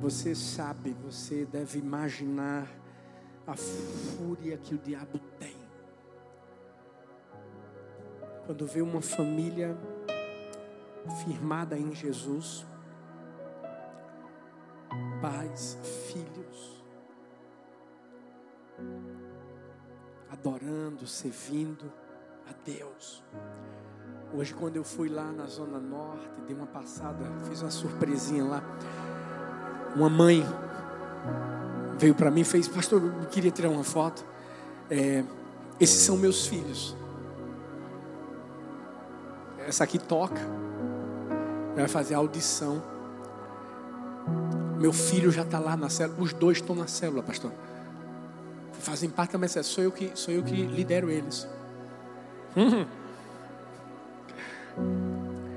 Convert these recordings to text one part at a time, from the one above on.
Você sabe, você deve imaginar a fúria que o diabo tem. Quando vê uma família firmada em Jesus, pais, filhos, adorando, servindo a Deus. Hoje, quando eu fui lá na Zona Norte, dei uma passada, fiz uma surpresinha lá. Uma mãe veio para mim e fez, pastor, eu queria tirar uma foto. É, esses são meus filhos. Essa aqui toca, vai fazer audição. Meu filho já está lá na célula, os dois estão na célula, pastor. Fazem parte da minha célula, sou eu que, sou eu que lidero eles. Hum.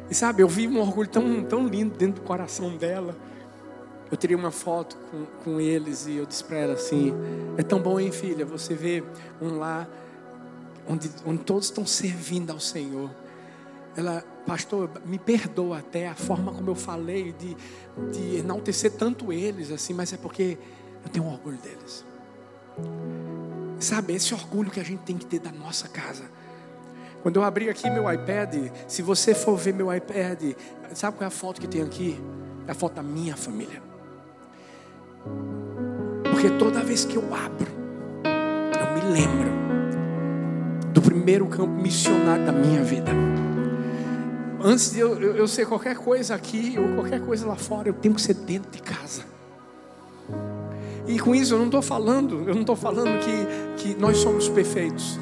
E sabe, eu vi um orgulho tão, tão lindo dentro do coração dela. Eu tirei uma foto com, com eles e eu disse para ela assim: É tão bom, hein, filha, você vê um lá onde, onde todos estão servindo ao Senhor. Ela, pastor, me perdoa até a forma como eu falei de, de enaltecer tanto eles, assim, mas é porque eu tenho orgulho deles. Sabe, esse orgulho que a gente tem que ter da nossa casa. Quando eu abri aqui meu iPad, se você for ver meu iPad, sabe qual é a foto que tem aqui? É a foto da minha família. Porque toda vez que eu abro, eu me lembro do primeiro campo missionário da minha vida. Antes de eu, eu, eu ser qualquer coisa aqui ou qualquer coisa lá fora, eu tenho que ser dentro de casa. E com isso eu não estou falando, eu não estou falando que, que nós somos perfeitos.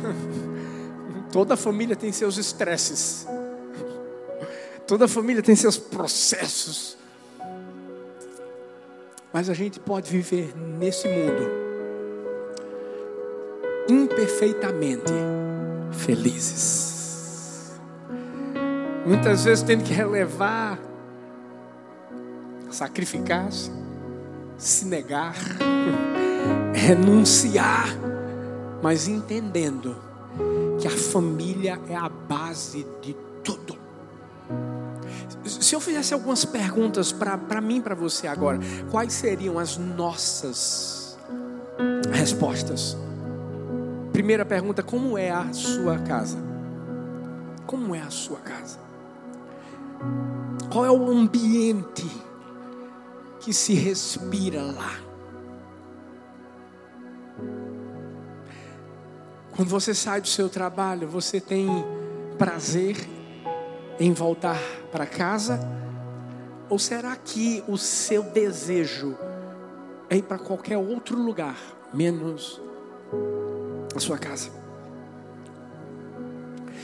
Toda família tem seus estresses. Toda família tem seus processos. Mas a gente pode viver nesse mundo imperfeitamente felizes. Muitas vezes tendo que relevar, sacrificar-se, se negar, renunciar, mas entendendo que a família é a base de tudo. Se eu fizesse algumas perguntas para mim, para você agora, quais seriam as nossas respostas? Primeira pergunta: como é a sua casa? Como é a sua casa? Qual é o ambiente que se respira lá? Quando você sai do seu trabalho, você tem prazer em voltar para casa? Ou será que o seu desejo é ir para qualquer outro lugar, menos a sua casa?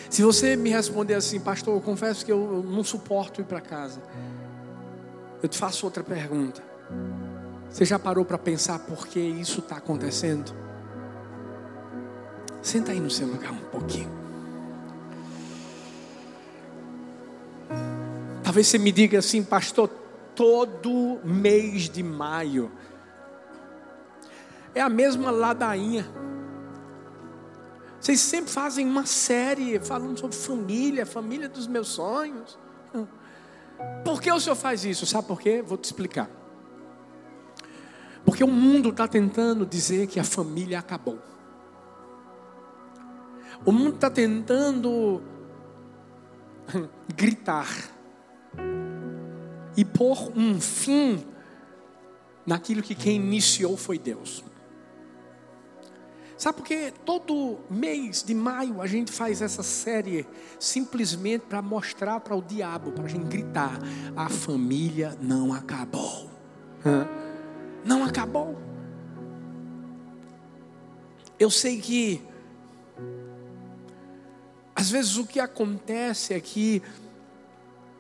Se você me responder assim, pastor, eu confesso que eu não suporto ir para casa. Eu te faço outra pergunta. Você já parou para pensar por que isso está acontecendo? Senta aí no seu lugar um pouquinho. Talvez você me diga assim, pastor, todo mês de maio é a mesma ladainha. Vocês sempre fazem uma série falando sobre família, família dos meus sonhos. Por que o senhor faz isso? Sabe por quê? Vou te explicar. Porque o mundo está tentando dizer que a família acabou. O mundo está tentando gritar e pôr um fim naquilo que quem iniciou foi Deus. Sabe por que todo mês de maio a gente faz essa série simplesmente para mostrar para o diabo, para a gente gritar: a família não acabou. Não acabou. Eu sei que às vezes o que acontece é que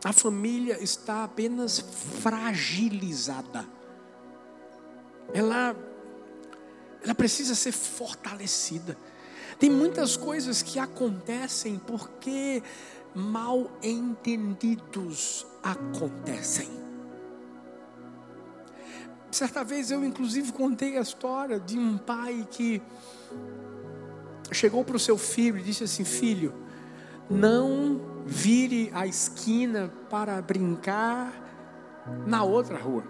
a família está apenas fragilizada. Ela, ela precisa ser fortalecida. Tem muitas coisas que acontecem porque mal entendidos acontecem. Certa vez eu, inclusive, contei a história de um pai que chegou para o seu filho e disse assim: Filho, não vire a esquina para brincar na outra rua.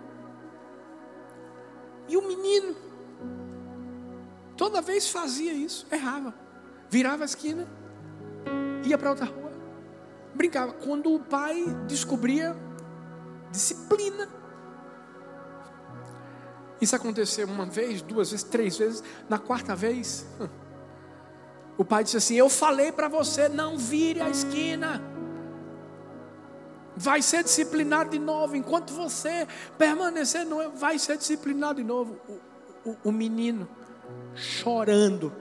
E o menino, toda vez fazia isso, errava. Virava a esquina, ia para outra rua, brincava. Quando o pai descobria disciplina, isso aconteceu uma vez, duas vezes, três vezes. Na quarta vez, o pai disse assim: Eu falei para você, não vire a esquina. Vai ser disciplinado de novo. Enquanto você permanecer, não vai ser disciplinado de novo. O, o, o menino, chorando,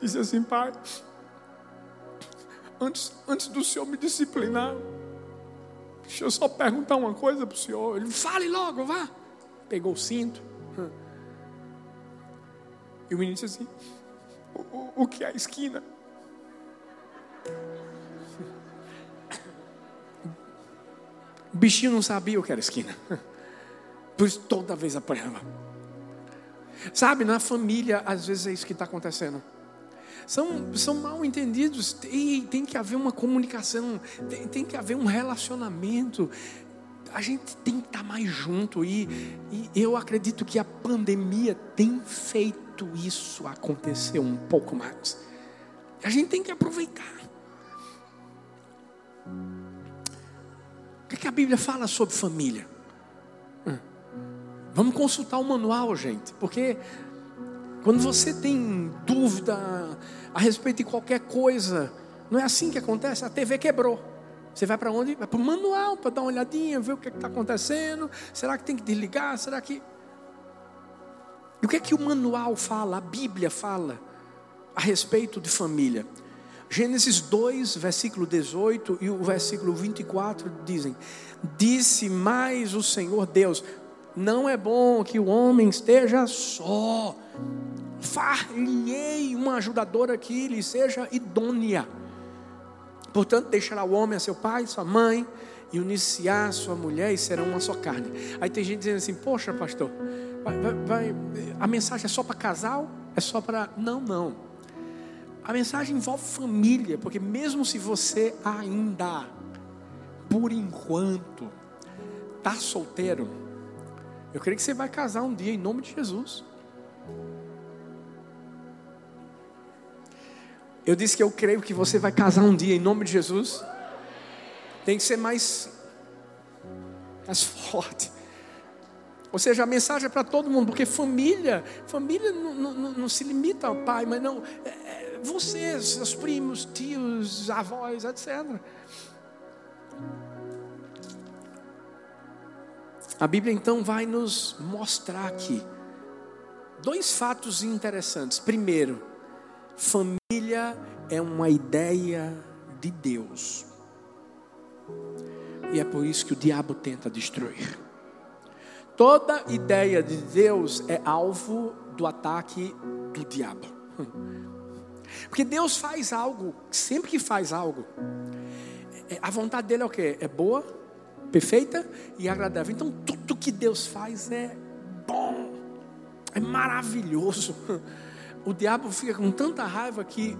disse assim: Pai, antes, antes do senhor me disciplinar, deixa eu só perguntar uma coisa para o senhor. Ele fale logo, vá. Pegou o cinto. E o menino disse assim: o, o, que é a esquina? O bichinho não sabia o que era esquina. Por isso toda vez apanhava. Sabe, na família, às vezes é isso que está acontecendo. São, são mal entendidos e tem que haver uma comunicação, tem, tem que haver um relacionamento. A gente tem que estar mais junto e, e eu acredito que a pandemia tem feito isso acontecer um pouco mais. A gente tem que aproveitar. O que, é que a Bíblia fala sobre família? Hum. Vamos consultar o manual, gente, porque quando você tem dúvida a respeito de qualquer coisa, não é assim que acontece. A TV quebrou. Você vai para onde? Vai para o manual para dar uma olhadinha, ver o que é está acontecendo. Será que tem que desligar? Será que. E o que é que o manual fala, a Bíblia fala a respeito de família? Gênesis 2, versículo 18 e o versículo 24 dizem: Disse mais o Senhor Deus: Não é bom que o homem esteja só. Far-lhe-ei uma ajudadora que lhe seja idônea. Portanto, deixará o homem a seu pai, sua mãe, e uniciar sua mulher, e serão uma só carne. Aí tem gente dizendo assim: Poxa, pastor, vai, vai, vai, a mensagem é só para casal? É só para. Não, não. A mensagem envolve família, porque mesmo se você ainda, por enquanto, está solteiro, eu creio que você vai casar um dia em nome de Jesus. Eu disse que eu creio que você vai casar um dia em nome de Jesus. Tem que ser mais, mais forte. Ou seja, a mensagem é para todo mundo, porque família, família não, não, não, se limita ao pai, mas não. É, é vocês, seus primos, tios, avós, etc. A Bíblia então vai nos mostrar aqui dois fatos interessantes. Primeiro, família é uma ideia de Deus. E é por isso que o diabo tenta destruir. Toda ideia de Deus é alvo do ataque do diabo. Porque Deus faz algo, sempre que faz algo, é, a vontade dele é o que? É boa, perfeita e agradável. Então tudo que Deus faz é bom, é maravilhoso. O diabo fica com tanta raiva que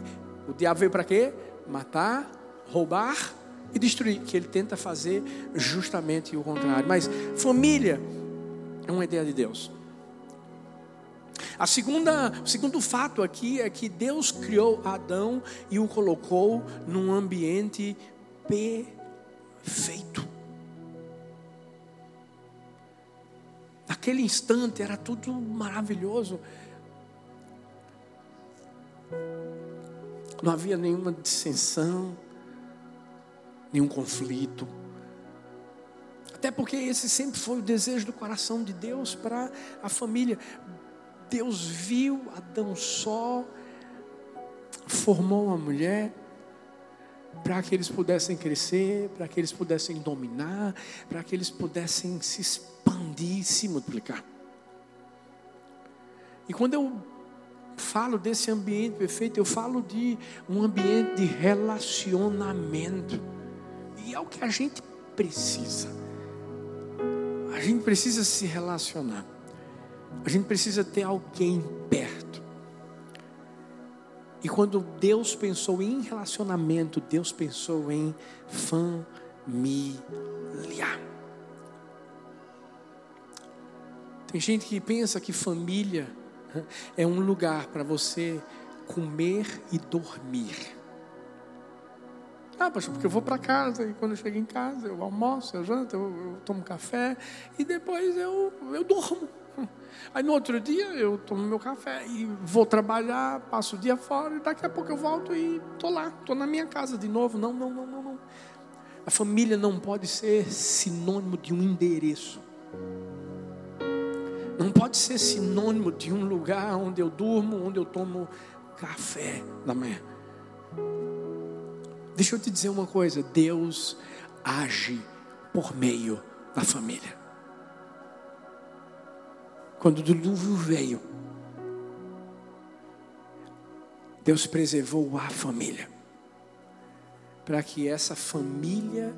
o diabo veio para quê? Matar, roubar e destruir, que ele tenta fazer justamente o contrário. Mas família é uma ideia de Deus. A segunda, o segundo fato aqui é que Deus criou Adão e o colocou num ambiente perfeito. Naquele instante era tudo maravilhoso. Não havia nenhuma dissensão, nenhum conflito. Até porque esse sempre foi o desejo do coração de Deus para a família. Deus viu Adão só, formou uma mulher para que eles pudessem crescer, para que eles pudessem dominar, para que eles pudessem se expandir e se multiplicar. E quando eu falo desse ambiente perfeito, eu falo de um ambiente de relacionamento. E é o que a gente precisa. A gente precisa se relacionar. A gente precisa ter alguém perto. E quando Deus pensou em relacionamento, Deus pensou em família. Tem gente que pensa que família é um lugar para você comer e dormir. Ah, pastor, porque eu vou para casa e quando eu chego em casa eu almoço, eu janto, eu, eu tomo café e depois eu, eu durmo. Aí no outro dia eu tomo meu café e vou trabalhar, passo o dia fora e daqui a pouco eu volto e estou lá, estou na minha casa de novo. Não, não, não, não, não. A família não pode ser sinônimo de um endereço. Não pode ser sinônimo de um lugar onde eu durmo, onde eu tomo café da manhã. Deixa eu te dizer uma coisa: Deus age por meio da família. Quando o dilúvio veio, Deus preservou a família, para que essa família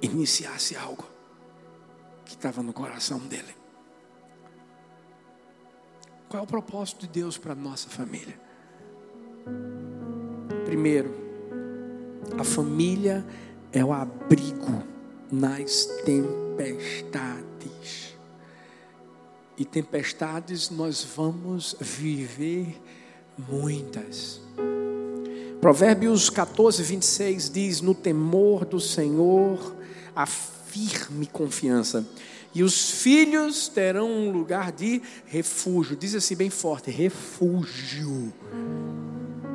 iniciasse algo que estava no coração dele. Qual é o propósito de Deus para a nossa família? Primeiro, a família é o abrigo nas tempestades. E tempestades nós vamos viver muitas. Provérbios 14, 26 diz: No temor do Senhor, a firme confiança, e os filhos terão um lugar de refúgio. Diz assim bem forte: refúgio.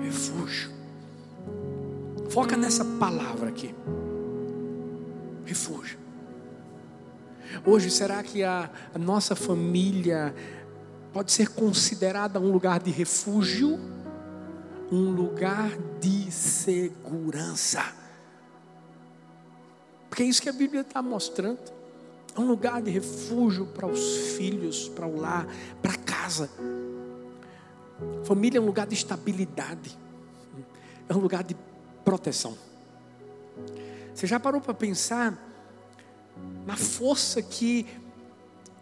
Refúgio. Foca nessa palavra aqui. Refúgio. Hoje, será que a, a nossa família pode ser considerada um lugar de refúgio? Um lugar de segurança. Porque é isso que a Bíblia está mostrando. É um lugar de refúgio para os filhos, para o lar, para casa. Família é um lugar de estabilidade. É um lugar de proteção. Você já parou para pensar na força que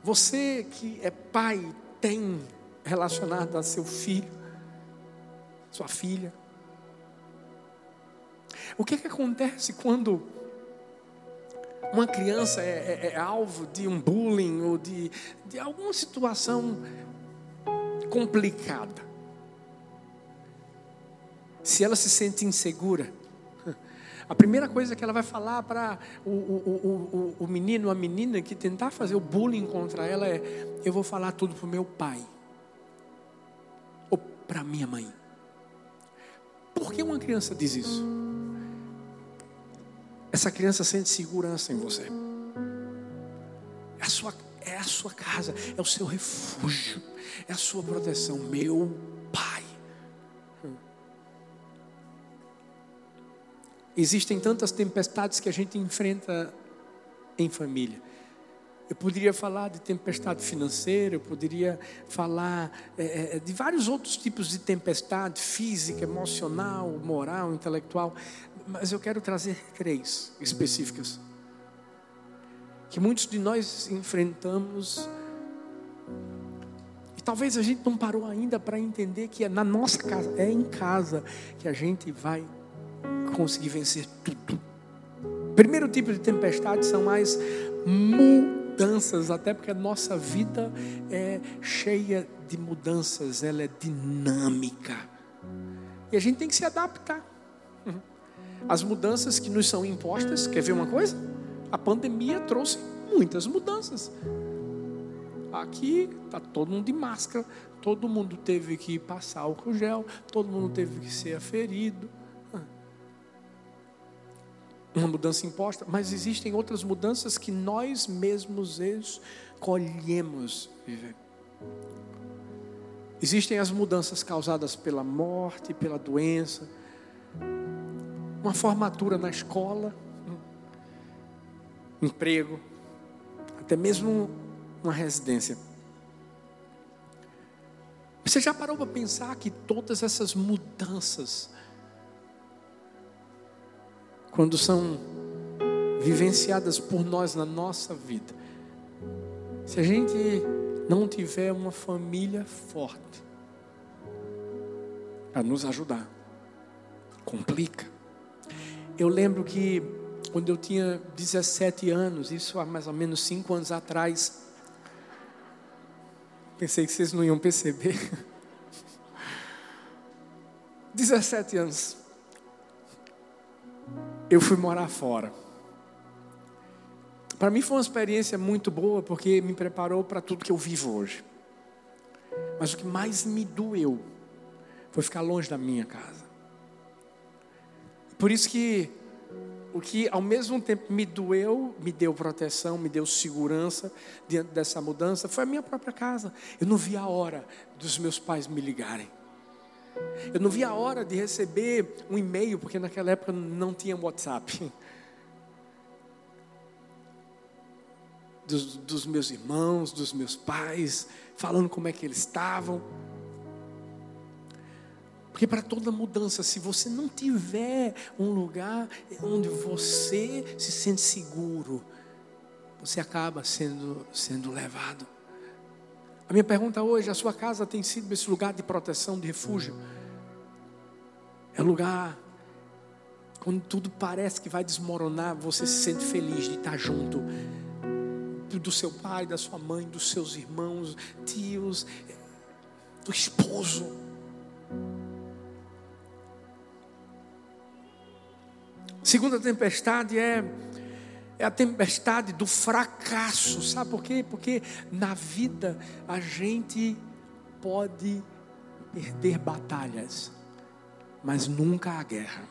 você que é pai tem relacionado a seu filho, sua filha? O que, que acontece quando uma criança é, é, é, alvo de um bullying ou de, de alguma situação complicada? Se ela se sente insegura, a primeira coisa que ela vai falar para o, o, o, o menino ou a menina que tentar fazer o bullying contra ela é: Eu vou falar tudo para o meu pai. Ou para minha mãe. Por que uma criança diz isso? Essa criança sente segurança em você. É a sua, é a sua casa, é o seu refúgio, é a sua proteção. Meu pai. Existem tantas tempestades que a gente enfrenta em família. Eu poderia falar de tempestade financeira, eu poderia falar é, é, de vários outros tipos de tempestade, física, emocional, moral, intelectual, mas eu quero trazer três específicas. Que muitos de nós enfrentamos, e talvez a gente não parou ainda para entender que é na nossa casa, é em casa que a gente vai conseguir vencer tudo. Primeiro tipo de tempestade são mais mudanças, até porque a nossa vida é cheia de mudanças, ela é dinâmica. E a gente tem que se adaptar. As mudanças que nos são impostas, quer ver uma coisa? A pandemia trouxe muitas mudanças. Aqui está todo mundo de máscara, todo mundo teve que passar álcool gel, todo mundo teve que ser aferido uma mudança imposta, mas existem outras mudanças que nós mesmos escolhemos viver. Existem as mudanças causadas pela morte, pela doença, uma formatura na escola, emprego, até mesmo uma residência. Você já parou para pensar que todas essas mudanças quando são vivenciadas por nós na nossa vida, se a gente não tiver uma família forte para nos ajudar, complica. Eu lembro que quando eu tinha 17 anos, isso há mais ou menos 5 anos atrás, Pensei que vocês não iam perceber. 17 anos. Eu fui morar fora. Para mim foi uma experiência muito boa porque me preparou para tudo que eu vivo hoje. Mas o que mais me doeu foi ficar longe da minha casa. Por isso que o que ao mesmo tempo me doeu, me deu proteção, me deu segurança diante dessa mudança, foi a minha própria casa. Eu não vi a hora dos meus pais me ligarem. Eu não vi a hora de receber um e-mail, porque naquela época não tinha WhatsApp. Dos, dos meus irmãos, dos meus pais, falando como é que eles estavam. Porque para toda mudança, se você não tiver um lugar onde você se sente seguro, você acaba sendo, sendo levado. A minha pergunta hoje: a sua casa tem sido esse lugar de proteção, de refúgio? É lugar quando tudo parece que vai desmoronar, você se sente feliz de estar junto do seu pai, da sua mãe, dos seus irmãos, tios, do esposo. Segunda tempestade é, é a tempestade do fracasso. Sabe por quê? Porque na vida a gente pode perder batalhas, mas nunca a guerra.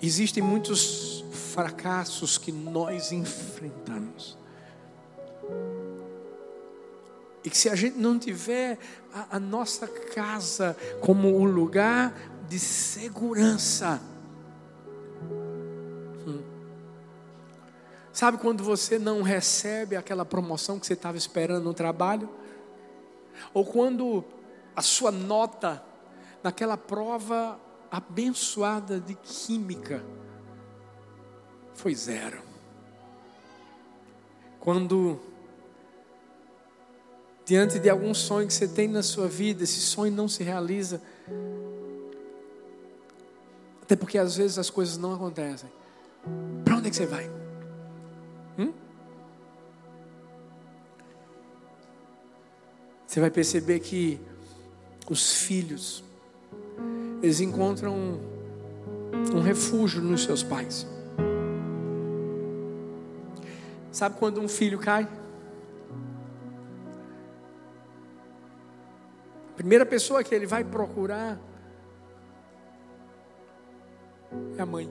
Existem muitos fracassos que nós enfrentamos. E que se a gente não tiver a, a nossa casa como o lugar de segurança. Hum. Sabe quando você não recebe aquela promoção que você estava esperando no trabalho? Ou quando a sua nota naquela prova abençoada de química foi zero. Quando diante de algum sonho que você tem na sua vida, esse sonho não se realiza, até porque às vezes as coisas não acontecem. Para onde é que você vai? Hum? Você vai perceber que os filhos, eles encontram um, um refúgio nos seus pais. Sabe quando um filho cai? A primeira pessoa que ele vai procurar é a mãe.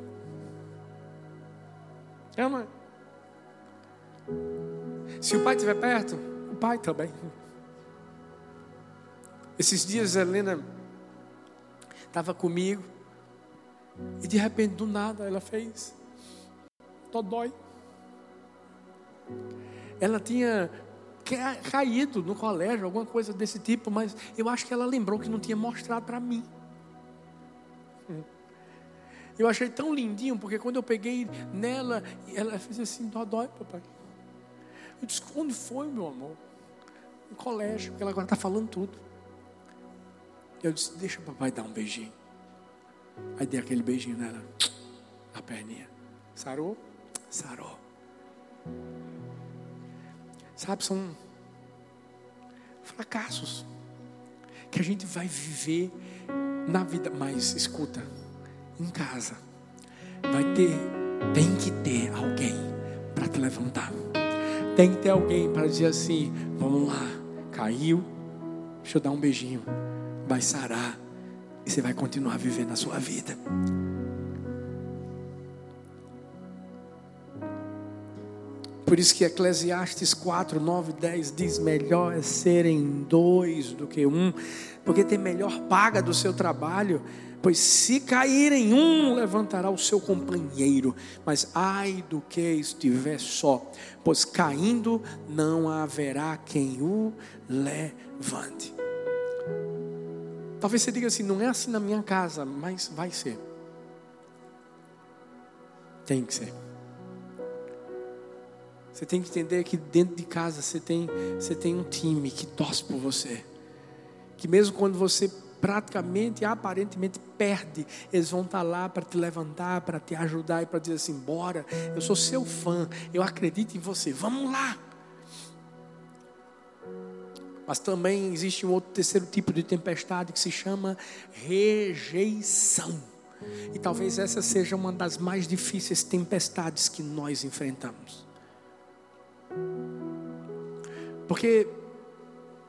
É a mãe. Se o pai estiver perto, o pai também. Esses dias a Helena estava comigo e de repente do nada ela fez dói. Ela tinha caído no colégio, alguma coisa desse tipo, mas eu acho que ela lembrou que não tinha mostrado para mim. Eu achei tão lindinho, porque quando eu peguei nela, ela fez assim: dó, dói, papai. Eu disse: onde foi, meu amor? No colégio, porque ela agora está falando tudo. Eu disse: deixa o papai dar um beijinho. Aí dei aquele beijinho nela, na perninha. Sarou? Sarou. Sabe, são fracassos que a gente vai viver na vida. Mas escuta em casa, vai ter, tem que ter alguém para te levantar. Tem que ter alguém para dizer assim: vamos lá, caiu, deixa eu dar um beijinho, vai sarar e você vai continuar vivendo a sua vida. Por isso que Eclesiastes 4, 9, 10 diz: melhor é serem dois do que um, porque tem melhor paga do seu trabalho. Pois se cair em um, levantará o seu companheiro, mas ai do que estiver só, pois caindo não haverá quem o levante. Talvez você diga assim: não é assim na minha casa, mas vai ser. Tem que ser. Você tem que entender que dentro de casa você tem, você tem um time que torce por você. Que mesmo quando você praticamente, aparentemente perde, eles vão estar lá para te levantar, para te ajudar e para dizer assim: bora, eu sou seu fã, eu acredito em você, vamos lá. Mas também existe um outro terceiro tipo de tempestade que se chama rejeição. E talvez essa seja uma das mais difíceis tempestades que nós enfrentamos. Porque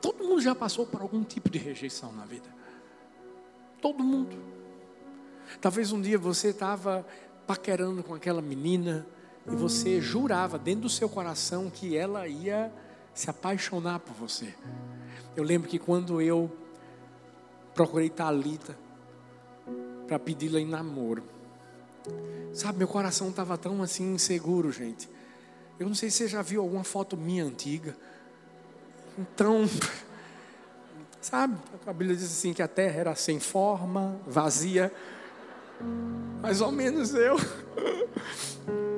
todo mundo já passou por algum tipo de rejeição na vida. Todo mundo. Talvez um dia você estava paquerando com aquela menina e você jurava dentro do seu coração que ela ia se apaixonar por você. Eu lembro que quando eu procurei Talita para pedi-la em namoro, sabe, meu coração estava tão assim inseguro, gente. Eu não sei se você já viu alguma foto minha antiga. Então, sabe, a Bíblia diz assim que a terra era sem forma, vazia. Mais ou menos eu.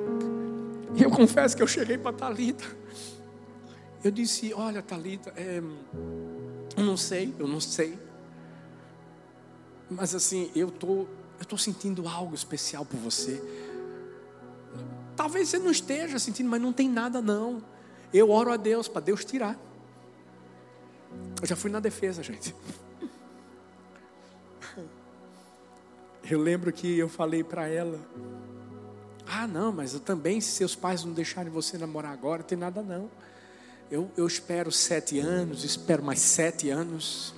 E eu confesso que eu cheguei para Talita. Eu disse: Olha, Talita, é, eu não sei, eu não sei. Mas assim, eu tô, eu tô sentindo algo especial por você. Talvez você não esteja sentindo, mas não tem nada não. Eu oro a Deus para Deus tirar. Eu já fui na defesa, gente. Eu lembro que eu falei para ela: Ah, não, mas eu também, se seus pais não deixarem você namorar agora, não tem nada não. Eu, eu espero sete anos, espero mais sete anos.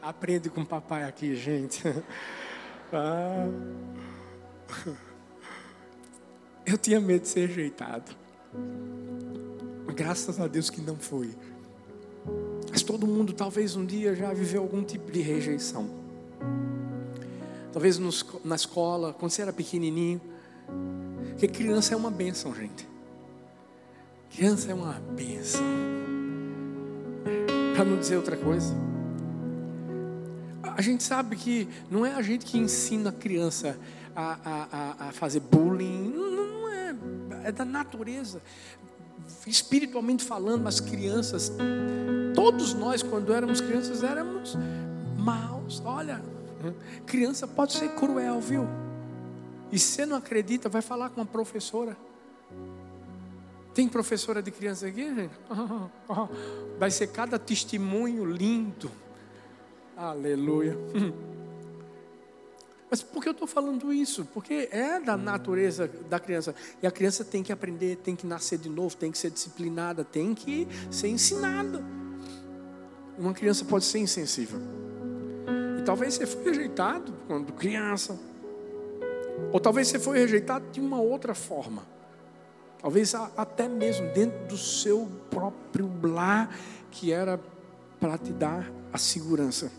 Aprende com o papai aqui, gente. Ah. Eu tinha medo de ser rejeitado. Graças a Deus que não foi. Mas todo mundo talvez um dia já viveu algum tipo de rejeição. Talvez nos, na escola, quando você era pequenininho. Porque criança é uma bênção, gente. Criança é uma bênção. Para não dizer outra coisa. A gente sabe que não é a gente que ensina a criança a, a, a fazer bullying. Não, não é. É da natureza. Espiritualmente falando, as crianças, todos nós, quando éramos crianças, éramos maus. Olha, criança pode ser cruel, viu? E você não acredita, vai falar com a professora. Tem professora de criança aqui? Vai ser cada testemunho lindo. Aleluia. Mas por que eu estou falando isso? Porque é da natureza da criança. E a criança tem que aprender, tem que nascer de novo, tem que ser disciplinada, tem que ser ensinada. Uma criança pode ser insensível. Talvez você foi rejeitado quando criança. Ou talvez você foi rejeitado de uma outra forma. Talvez até mesmo dentro do seu próprio lar, que era para te dar a segurança.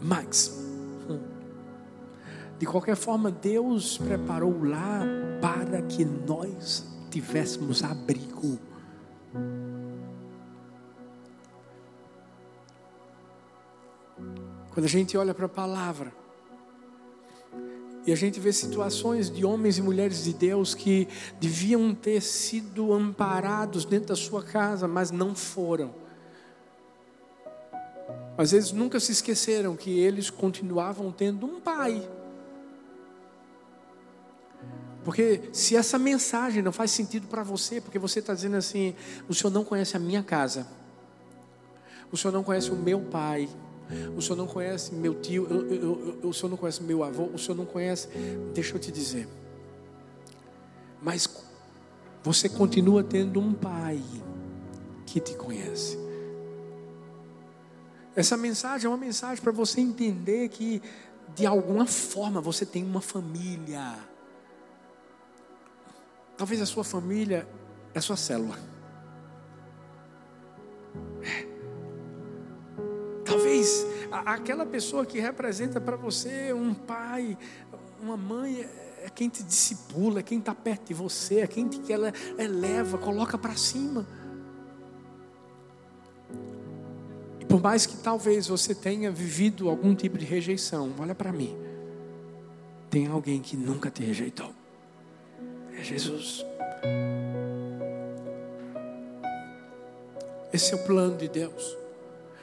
Mas, de qualquer forma, Deus preparou o lar para que nós tivéssemos abrigo. Quando a gente olha para a palavra, e a gente vê situações de homens e mulheres de Deus que deviam ter sido amparados dentro da sua casa, mas não foram. Mas eles nunca se esqueceram que eles continuavam tendo um pai. Porque se essa mensagem não faz sentido para você, porque você está dizendo assim: o senhor não conhece a minha casa, o senhor não conhece o meu pai, o senhor não conhece meu tio, eu, eu, eu, o senhor não conhece meu avô, o senhor não conhece. Deixa eu te dizer. Mas você continua tendo um pai que te conhece. Essa mensagem é uma mensagem para você entender que, de alguma forma, você tem uma família. Talvez a sua família é a sua célula. É. Talvez aquela pessoa que representa para você um pai, uma mãe, é, é quem te discipula, é quem está perto de você, é quem te, que ela eleva, coloca para cima. E por mais que talvez você tenha vivido algum tipo de rejeição, olha para mim. Tem alguém que nunca te rejeitou. É Jesus. Esse é o plano de Deus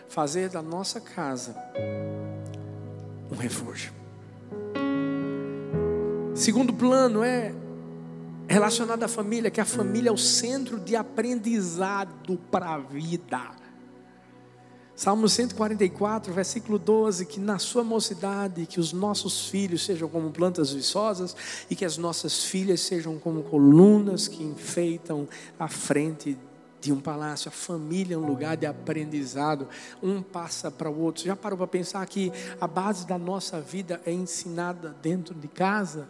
fazer da nossa casa um refúgio. Segundo plano é relacionado à família, que a família é o centro de aprendizado para a vida. Salmo 144, versículo 12: Que na sua mocidade, que os nossos filhos sejam como plantas viçosas e que as nossas filhas sejam como colunas que enfeitam a frente de um palácio. A família é um lugar de aprendizado, um passa para o outro. Já parou para pensar que a base da nossa vida é ensinada dentro de casa?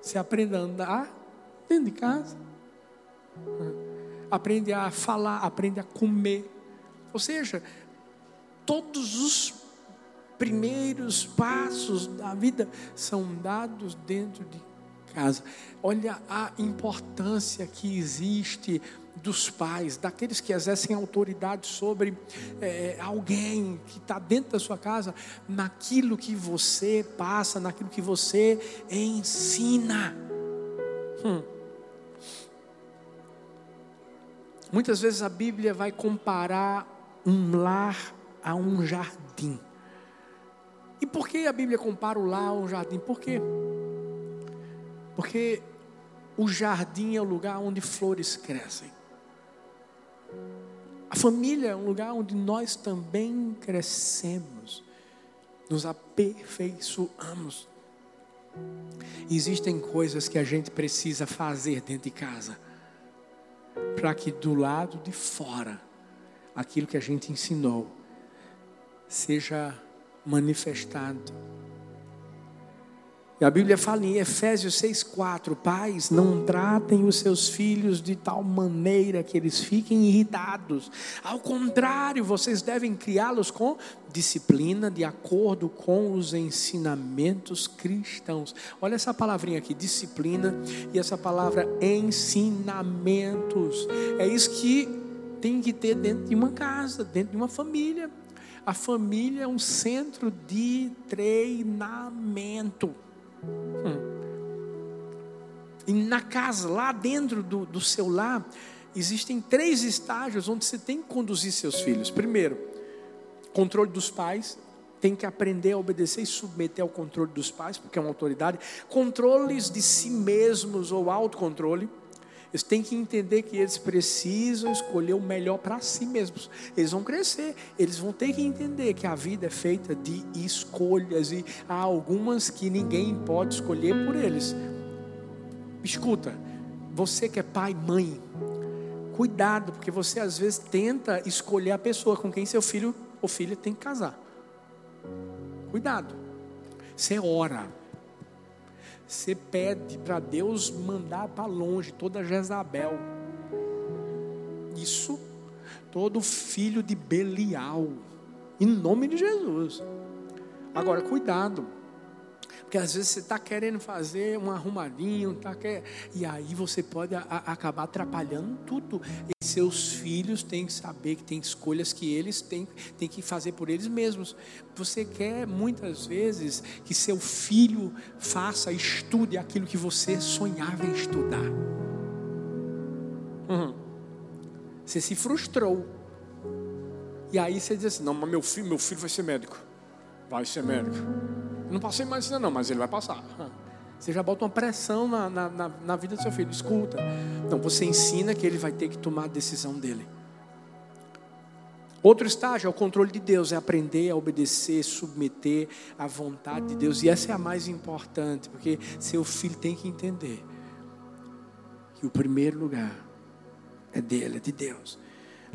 Você aprende a andar dentro de casa, aprende a falar, aprende a comer ou seja, todos os primeiros passos da vida são dados dentro de casa. Olha a importância que existe dos pais, daqueles que exercem autoridade sobre é, alguém que está dentro da sua casa, naquilo que você passa, naquilo que você ensina. Hum. Muitas vezes a Bíblia vai comparar um lar a um jardim. E por que a Bíblia compara o lar a um jardim? Por quê? Porque o jardim é o lugar onde flores crescem. A família é um lugar onde nós também crescemos, nos aperfeiçoamos. Existem coisas que a gente precisa fazer dentro de casa, para que do lado de fora aquilo que a gente ensinou seja manifestado. E a Bíblia fala em Efésios 6,4: Pais, não tratem os seus filhos de tal maneira que eles fiquem irritados. Ao contrário, vocês devem criá-los com disciplina, de acordo com os ensinamentos cristãos. Olha essa palavrinha aqui: disciplina, e essa palavra ensinamentos. É isso que tem que ter dentro de uma casa, dentro de uma família. A família é um centro de treinamento. Hum. E na casa, lá dentro do, do seu lar, existem três estágios onde você tem que conduzir seus filhos. Primeiro, controle dos pais, tem que aprender a obedecer e submeter ao controle dos pais, porque é uma autoridade. Controles de si mesmos ou autocontrole. Eles têm que entender que eles precisam escolher o melhor para si mesmos. Eles vão crescer, eles vão ter que entender que a vida é feita de escolhas e há algumas que ninguém pode escolher por eles. Escuta, você que é pai, mãe, cuidado, porque você às vezes tenta escolher a pessoa com quem seu filho ou filha tem que casar. Cuidado. Você ora, você pede para Deus mandar para longe toda Jezabel. Isso, todo filho de Belial, em nome de Jesus. Agora, cuidado, porque às vezes você está querendo fazer um arrumadinho, tá quer... e aí você pode a, acabar atrapalhando tudo. E seus filhos têm que saber que tem escolhas que eles têm, têm que fazer por eles mesmos. Você quer muitas vezes que seu filho faça, estude aquilo que você sonhava em estudar. Uhum. Você se frustrou. E aí você diz assim: não, mas meu filho, meu filho vai ser médico. Vai ser médico. Eu não passei mais ainda não, mas ele vai passar. Você já bota uma pressão na, na, na, na vida do seu filho. Escuta. Então você ensina que ele vai ter que tomar a decisão dele. Outro estágio é o controle de Deus, é aprender a obedecer, submeter à vontade de Deus. E essa é a mais importante, porque seu filho tem que entender que o primeiro lugar é dele, é de Deus.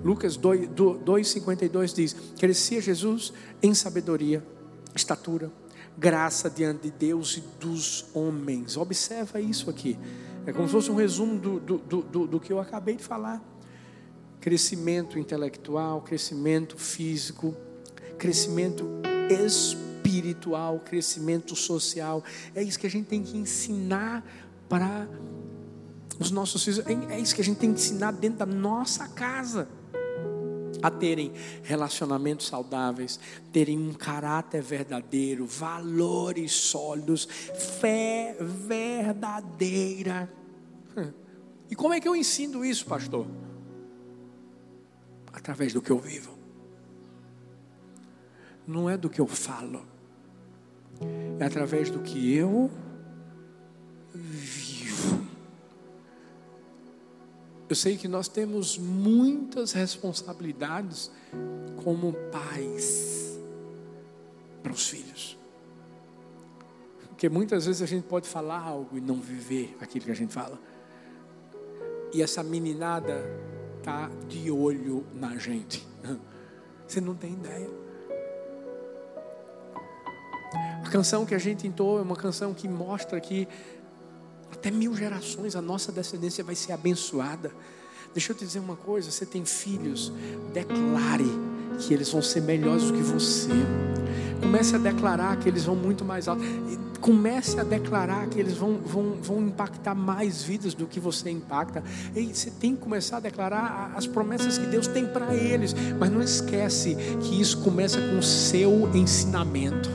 Lucas 2,52 diz: Crescia Jesus em sabedoria, estatura, graça diante de Deus e dos homens. Observa isso aqui. É como se fosse um resumo do, do, do, do que eu acabei de falar. Crescimento intelectual, crescimento físico, crescimento espiritual, crescimento social. É isso que a gente tem que ensinar para os nossos filhos. É isso que a gente tem que ensinar dentro da nossa casa a terem relacionamentos saudáveis, terem um caráter verdadeiro, valores sólidos, fé verdadeira. E como é que eu ensino isso, pastor? Através do que eu vivo. Não é do que eu falo, é através do que eu vivo. Eu sei que nós temos muitas responsabilidades como pais para os filhos. Porque muitas vezes a gente pode falar algo e não viver aquilo que a gente fala. E essa meninada tá de olho na gente. Você não tem ideia. A canção que a gente entoa é uma canção que mostra que até mil gerações a nossa descendência vai ser abençoada. Deixa eu te dizer uma coisa: você tem filhos, declare que eles vão ser melhores do que você. Comece a declarar que eles vão muito mais alto. Comece a declarar que eles vão, vão, vão impactar mais vidas do que você impacta. E você tem que começar a declarar as promessas que Deus tem para eles. Mas não esquece que isso começa com o seu ensinamento.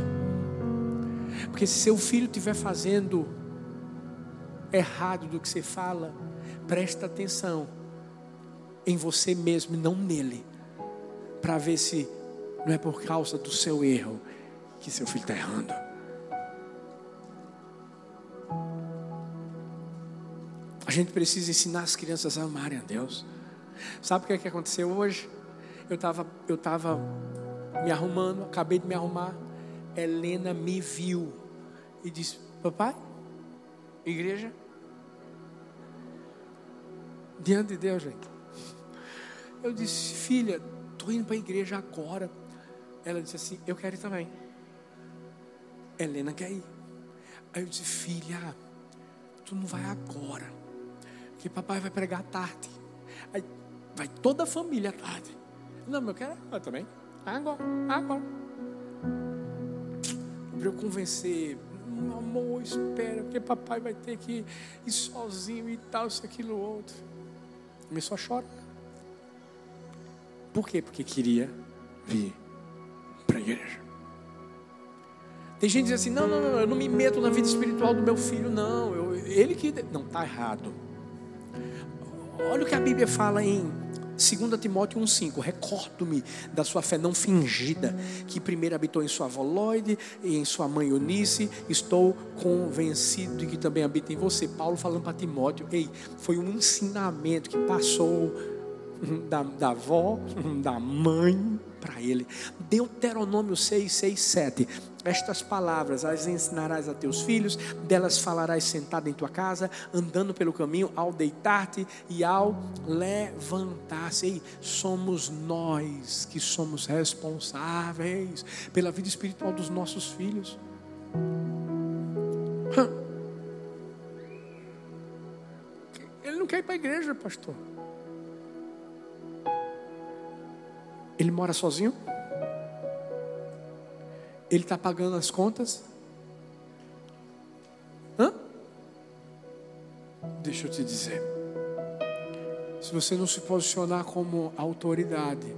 Porque se seu filho estiver fazendo errado do que você fala, presta atenção em você mesmo e não nele, para ver se não é por causa do seu erro que seu filho está errando. A gente precisa ensinar as crianças a amarem a Deus. Sabe o que, é que aconteceu hoje? Eu estava eu tava me arrumando, acabei de me arrumar. Helena me viu e disse: Papai, igreja? Diante de Deus, gente. Eu disse: Filha, estou indo para a igreja agora. Ela disse assim: Eu quero ir também. Helena quer ir. Aí eu disse: Filha, tu não vai agora que papai vai pregar à tarde. Aí vai toda a família à tarde. Não, meu, eu quero eu também. Agora, agora. Para eu convencer, amor, espera, porque papai vai ter que ir sozinho e tal, isso, aquilo, outro. Começou a chorar. Por quê? Porque queria vir para a igreja. Tem gente que diz assim: não, não, não, eu não me meto na vida espiritual do meu filho, não. Eu, ele que. Não, está errado. Olha o que a Bíblia fala em 2 Timóteo 1,5: Recordo-me da sua fé não fingida, que primeiro habitou em sua avó Lloyd e em sua mãe Eunice. Estou convencido de que também habita em você. Paulo falando para Timóteo: Ei, foi um ensinamento que passou da, da avó, da mãe para ele. Deuteronômio 6, 6, 7. Estas palavras as ensinarás a teus filhos, delas falarás sentado em tua casa, andando pelo caminho, ao deitar-te e ao levantar-se. Somos nós que somos responsáveis pela vida espiritual dos nossos filhos. Ele não quer ir para a igreja, pastor. Ele mora sozinho? Ele está pagando as contas? Hã? Deixa eu te dizer. Se você não se posicionar como autoridade,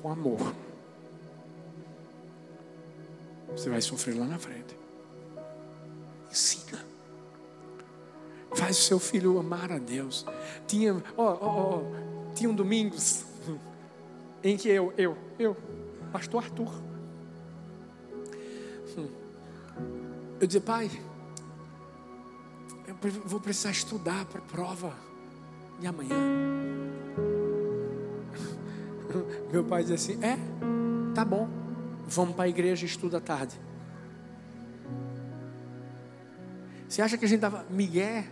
com amor, você vai sofrer lá na frente. Ensina. Faz o seu filho amar a Deus. Tinha, ó, ó, ó, tinha um domingos em que eu, eu, eu, pastor Arthur, hum, eu dizia, pai, eu vou precisar estudar para a prova de amanhã. Meu pai dizia assim: É, tá bom, vamos para a igreja e estuda à tarde. Você acha que a gente dava Miguel?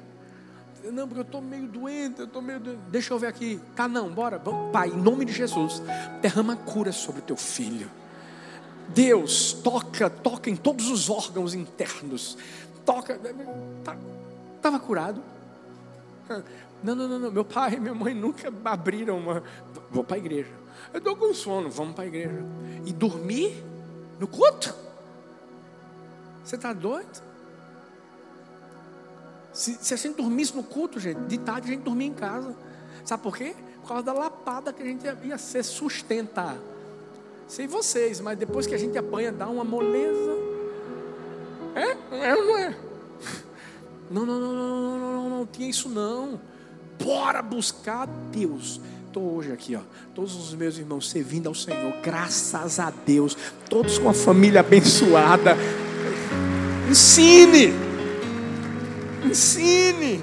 Não, porque eu estou meio doente, eu estou meio doente. Deixa eu ver aqui. Tá, não, bora. Vamos, pai, em nome de Jesus, derrama cura sobre o teu filho. Deus, toca, toca em todos os órgãos internos. Toca. Estava tá, curado. Não, não, não, não. Meu pai e minha mãe nunca abriram uma. Vou para a igreja. Eu estou com sono, vamos para a igreja. E dormir no culto? Você está doido? Se, se a gente dormisse no culto, gente, de tarde a gente dormia em casa. Sabe por quê? Por causa da lapada que a gente ia, ia ser sustentar. Sei vocês, mas depois que a gente apanha, dá uma moleza. É? É ou não é? Não, não, não, não, não, não, não, tinha isso não. Bora buscar Deus. Estou hoje aqui, ó. Todos os meus irmãos servindo ao Senhor, graças a Deus. Todos com a família abençoada. Ensine. Ensine.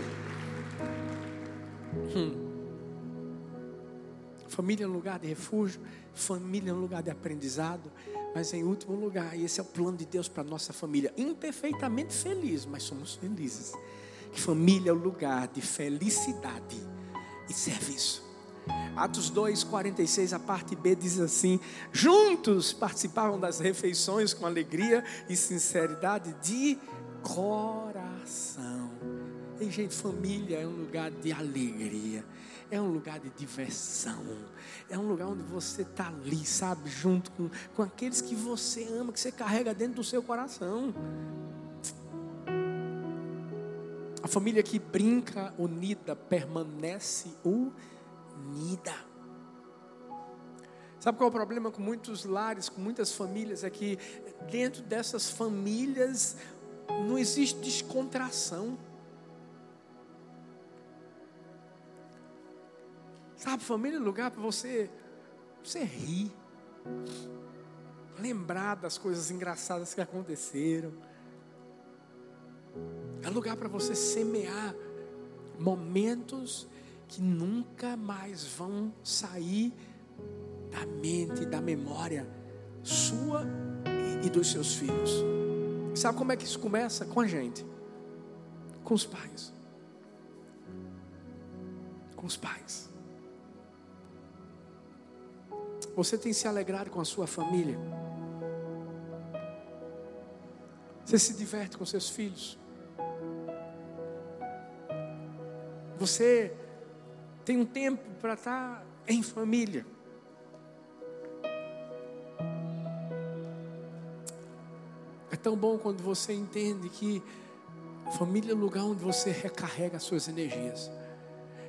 Hum. Família é um lugar de refúgio, família é um lugar de aprendizado, mas em último lugar, e esse é o plano de Deus para nossa família, imperfeitamente feliz, mas somos felizes. Que família é o lugar de felicidade e serviço. Atos 2, 46, a parte B diz assim: Juntos participavam das refeições com alegria e sinceridade de coração. E, gente, família é um lugar de alegria, é um lugar de diversão, é um lugar onde você está ali, sabe, junto com, com aqueles que você ama, que você carrega dentro do seu coração. A família que brinca unida permanece unida. Sabe qual é o problema com muitos lares, com muitas famílias? É que dentro dessas famílias não existe descontração. Sabe, família é lugar para você, você rir, lembrar das coisas engraçadas que aconteceram. É lugar para você semear momentos que nunca mais vão sair da mente, da memória sua e dos seus filhos. Sabe como é que isso começa? Com a gente, com os pais. Com os pais. Você tem se alegrado com a sua família? Você se diverte com seus filhos? Você tem um tempo para estar em família? É tão bom quando você entende que família é o lugar onde você recarrega as suas energias.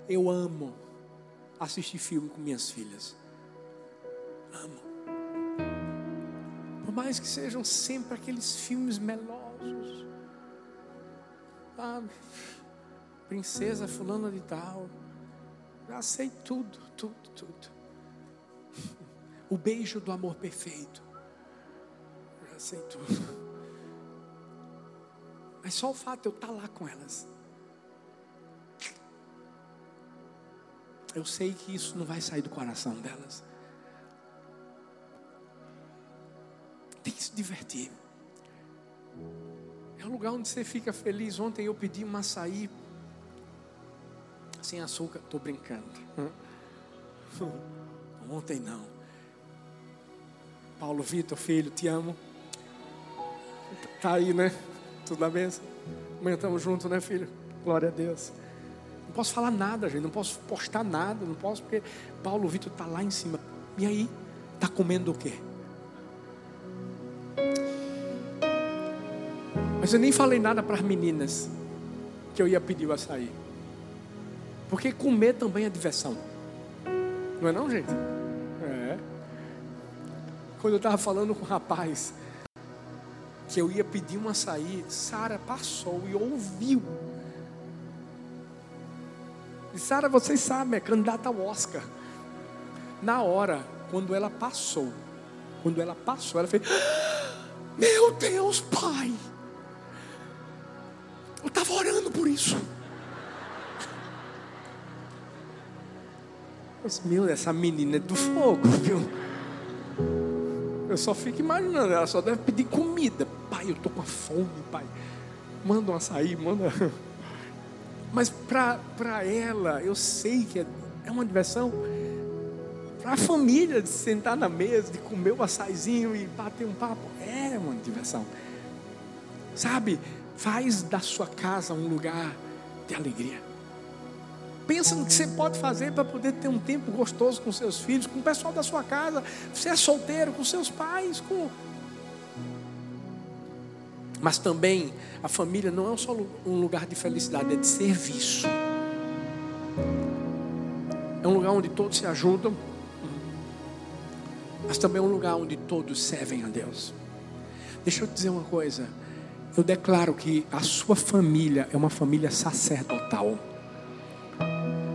Eu amo assistir filme com minhas filhas amo. Por mais que sejam sempre aqueles filmes melosos. Ah, princesa fulana de tal. Já sei tudo, tudo, tudo. O beijo do amor perfeito. Já sei tudo. Mas só o fato de eu estar lá com elas. Eu sei que isso não vai sair do coração delas. Tem que se divertir. É um lugar onde você fica feliz. Ontem eu pedi um açaí sem açúcar. Estou brincando. Ontem não. Paulo Vitor, filho, te amo. Tá aí, né? Tudo na benção. Amanhã estamos juntos, né, filho? Glória a Deus. Não posso falar nada, gente. Não posso postar nada. Não posso, porque Paulo Vitor está lá em cima. E aí? Está comendo o quê? Mas eu nem falei nada para as meninas que eu ia pedir o açaí. Porque comer também é diversão. Não é não, gente? É. Quando eu estava falando com o rapaz que eu ia pedir um açaí, Sara passou e ouviu. E Sara, vocês sabem, é candidata ao Oscar. Na hora, quando ela passou, quando ela passou, ela fez: ah, Meu Deus, pai! Eu estava orando por isso. Mas, meu, essa menina é do fogo, viu? Eu só fico imaginando, ela só deve pedir comida. Pai, eu tô com fome, pai. Manda um açaí, manda. Mas para ela, eu sei que é, é uma diversão. Para a família, de sentar na mesa, de comer o açaizinho e bater um papo, é uma diversão. Sabe? Faz da sua casa um lugar de alegria. Pensa no que você pode fazer para poder ter um tempo gostoso com seus filhos, com o pessoal da sua casa. Você é solteiro, com seus pais, com. Mas também a família não é só um lugar de felicidade, é de serviço. É um lugar onde todos se ajudam, mas também é um lugar onde todos servem a Deus. Deixa eu te dizer uma coisa eu declaro que a sua família é uma família sacerdotal.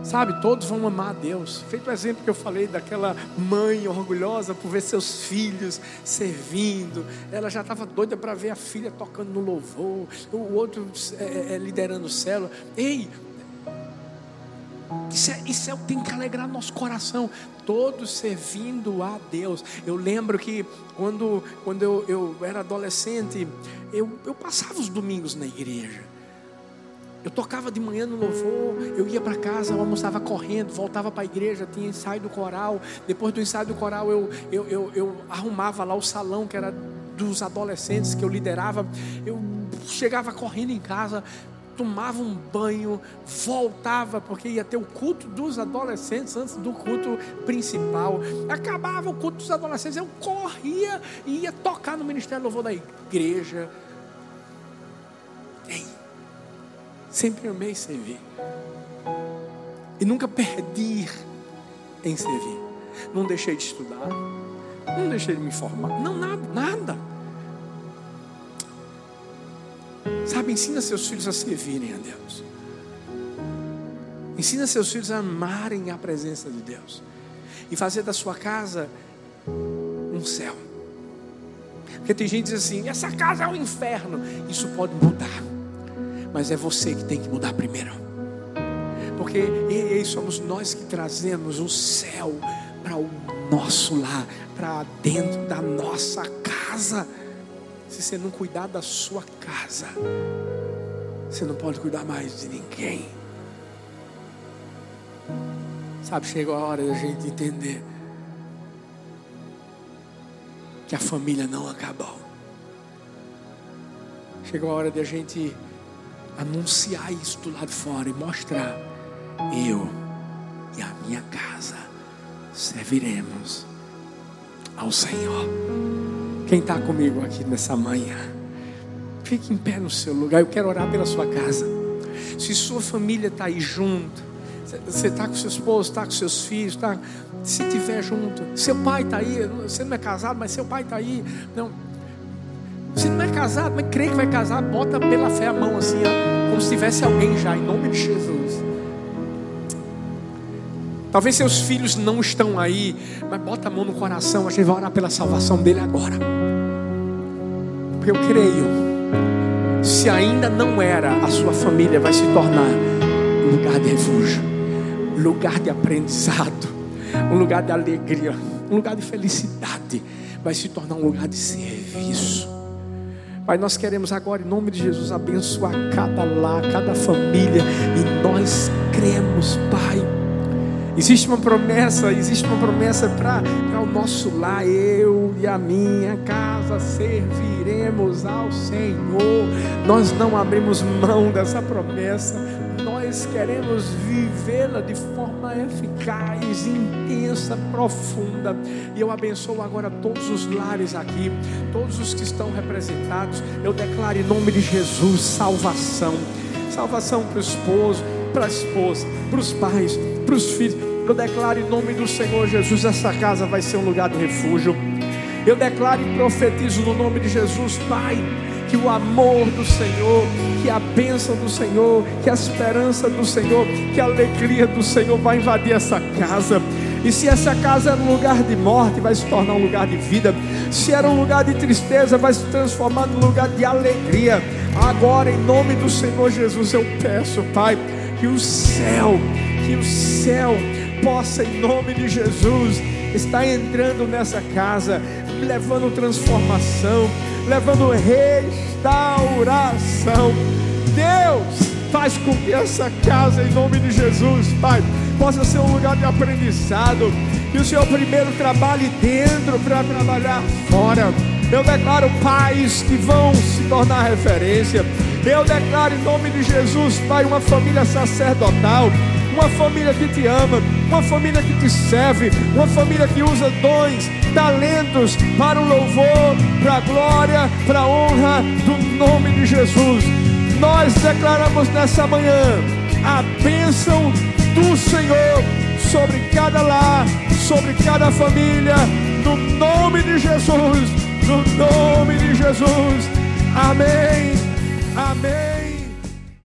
Sabe, todos vão amar a Deus. Feito o exemplo que eu falei daquela mãe orgulhosa por ver seus filhos servindo. Ela já estava doida para ver a filha tocando no louvor, o outro é, é, é liderando o célula. Ei, Isso é, isso é o que tem que alegrar nosso coração. Todos servindo a Deus. Eu lembro que quando, quando eu, eu era adolescente, eu, eu passava os domingos na igreja. Eu tocava de manhã no louvor, eu ia para casa, eu almoçava correndo, voltava para a igreja, tinha ensaio do coral. Depois do ensaio do coral, eu, eu, eu, eu arrumava lá o salão que era dos adolescentes que eu liderava. Eu chegava correndo em casa, tomava um banho, voltava, porque ia ter o culto dos adolescentes antes do culto principal. Acabava o culto dos adolescentes, eu corria e ia tocar no Ministério Louvor da igreja. Ei, sempre amei servir. E nunca perdi em servir. Não deixei de estudar, não deixei de me formar, não, nada, nada. Sabe, ensina seus filhos a servirem a Deus. Ensina seus filhos a amarem a presença de Deus. E fazer da sua casa um céu. Porque tem gente que diz assim: essa casa é um inferno. Isso pode mudar. Mas é você que tem que mudar primeiro. Porque ei, somos nós que trazemos o céu para o nosso lar, para dentro da nossa casa. Se você não cuidar da sua casa, você não pode cuidar mais de ninguém. Sabe, chegou a hora da gente entender que a família não acabou. Chegou a hora de a gente anunciar isso do lado de fora e mostrar: eu e a minha casa serviremos ao Senhor. Quem está comigo aqui nessa manhã? Fique em pé no seu lugar. Eu quero orar pela sua casa. Se sua família está aí junto, você está com seu esposo, está com seus filhos, tá? se tiver junto, seu pai está aí, você não é casado, mas seu pai está aí. Não. Você não é casado, mas crê que vai casar, bota pela fé a mão assim, ó, como se tivesse alguém já, em nome de Jesus. Talvez seus filhos não estão aí, mas bota a mão no coração, a gente vai orar pela salvação dele agora. Porque eu creio, se ainda não era, a sua família vai se tornar um lugar de refúgio, um lugar de aprendizado, um lugar de alegria, um lugar de felicidade, vai se tornar um lugar de serviço. Pai, nós queremos agora, em nome de Jesus, abençoar cada lar, cada família, e nós cremos, Pai Existe uma promessa, existe uma promessa para o nosso lar. Eu e a minha casa serviremos ao Senhor. Nós não abrimos mão dessa promessa. Nós queremos vivê-la de forma eficaz, intensa, profunda. E eu abençoo agora todos os lares aqui, todos os que estão representados. Eu declaro em nome de Jesus salvação. Salvação para o esposo, para a esposa, para os pais, para os filhos eu declaro em nome do Senhor Jesus: essa casa vai ser um lugar de refúgio. Eu declaro e profetizo no nome de Jesus, Pai, que o amor do Senhor, que a bênção do Senhor, que a esperança do Senhor, que a alegria do Senhor vai invadir essa casa. E se essa casa era um lugar de morte, vai se tornar um lugar de vida. Se era um lugar de tristeza, vai se transformar num lugar de alegria. Agora, em nome do Senhor Jesus, eu peço, Pai, que o céu, que o céu possa, em nome de Jesus, estar entrando nessa casa, levando transformação, levando restauração. Deus, faz com que essa casa, em nome de Jesus, Pai, possa ser um lugar de aprendizado. Que o Senhor primeiro trabalhe dentro para trabalhar fora. Eu declaro pais que vão se tornar referência. Eu declaro em nome de Jesus, Pai, uma família sacerdotal uma família que te ama, uma família que te serve, uma família que usa dons, talentos para o louvor, para a glória, para a honra do nome de Jesus. Nós declaramos nessa manhã a bênção do Senhor sobre cada lar, sobre cada família, no nome de Jesus, no nome de Jesus. Amém. Amém.